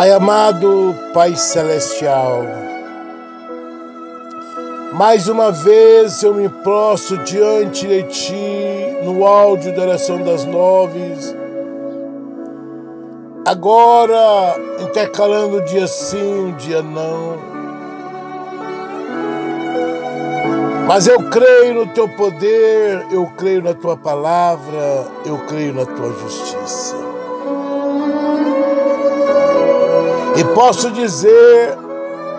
Pai amado, Pai celestial, mais uma vez eu me prostro diante de Ti no áudio da oração das nove, agora intercalando dia sim, dia não. Mas eu creio no Teu poder, eu creio na Tua palavra, eu creio na Tua justiça. E posso dizer: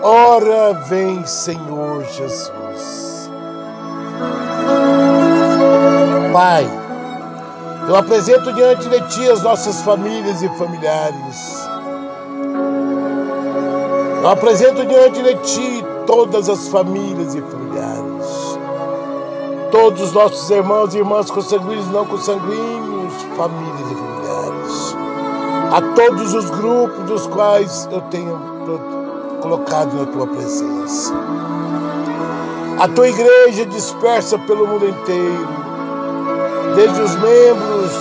ora vem, Senhor Jesus. Pai, eu apresento diante de Ti as nossas famílias e familiares. Eu apresento diante de Ti todas as famílias e familiares. Todos os nossos irmãos e irmãs consanguíneos não consanguíneos, famílias e familiares a todos os grupos dos quais eu tenho colocado na tua presença. A tua igreja dispersa pelo mundo inteiro, desde os membros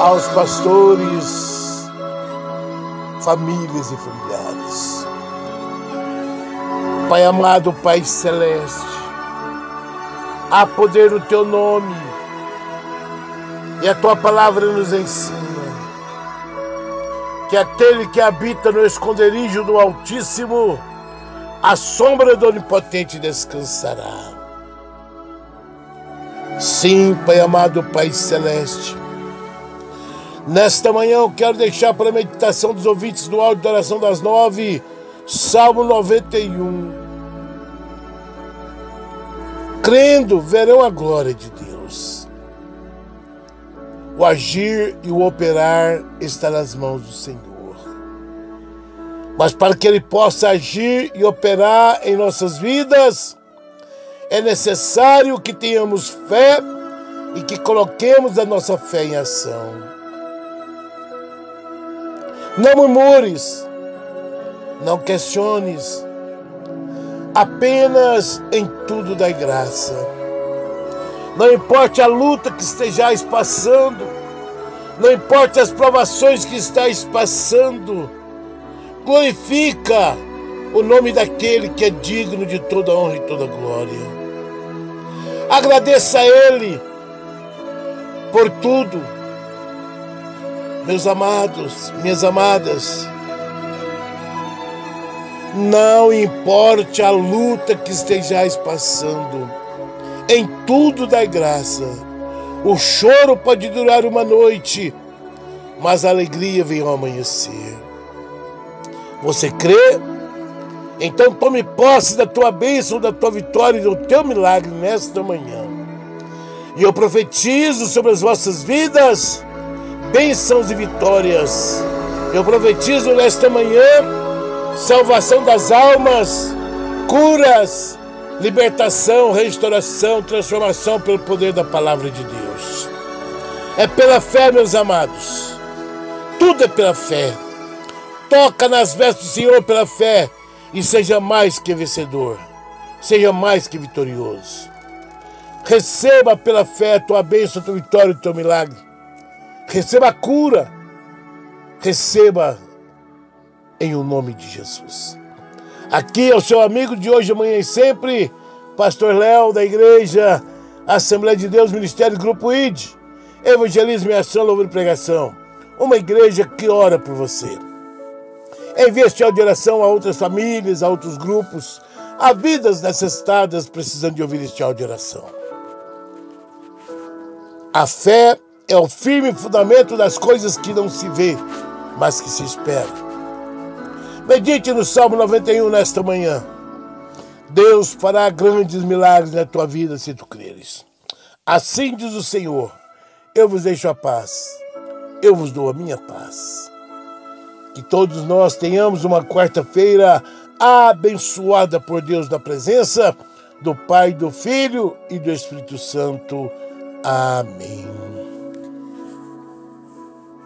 aos pastores, famílias e familiares. Pai amado, Pai celeste, há poder no teu nome e a tua palavra nos ensina que aquele que habita no esconderijo do Altíssimo, a sombra do Onipotente descansará. Sim, Pai amado, Pai celeste. Nesta manhã eu quero deixar para a meditação dos ouvintes do áudio da oração das nove, Salmo 91. Crendo, verão a glória de Deus. O agir e o operar está nas mãos do Senhor. Mas para que Ele possa agir e operar em nossas vidas, é necessário que tenhamos fé e que coloquemos a nossa fé em ação. Não murmures, não questiones, apenas em tudo dai graça não importa a luta que estejais passando, não importa as provações que estáis passando, glorifica o nome daquele que é digno de toda honra e toda glória. Agradeça a Ele por tudo. Meus amados, minhas amadas, não importe a luta que estejais passando, em tudo dai graça. O choro pode durar uma noite, mas a alegria vem ao amanhecer. Você crê? Então tome posse da tua bênção, da tua vitória e do teu milagre nesta manhã. E eu profetizo sobre as vossas vidas bênçãos e vitórias. Eu profetizo nesta manhã salvação das almas, curas, libertação, restauração, transformação pelo poder da palavra de Deus. É pela fé, meus amados. Tudo é pela fé. Toca nas vestes do Senhor pela fé e seja mais que vencedor. Seja mais que vitorioso. Receba pela fé a tua bênção, a tua vitória, o teu milagre. Receba a cura. Receba em o nome de Jesus. Aqui é o seu amigo de hoje, amanhã e sempre, Pastor Léo, da Igreja Assembleia de Deus, Ministério Grupo ID, Evangelismo e Ação, Louvor e Pregação. Uma igreja que ora por você. Envie este áudio de oração a outras famílias, a outros grupos, a vidas necessitadas precisando de ouvir este áudio de oração. A fé é o firme fundamento das coisas que não se vê, mas que se espera. Medite no Salmo 91 nesta manhã. Deus fará grandes milagres na tua vida se tu creres. Assim diz o Senhor: Eu vos deixo a paz, eu vos dou a minha paz. Que todos nós tenhamos uma quarta-feira abençoada por Deus na presença do Pai, do Filho e do Espírito Santo. Amém.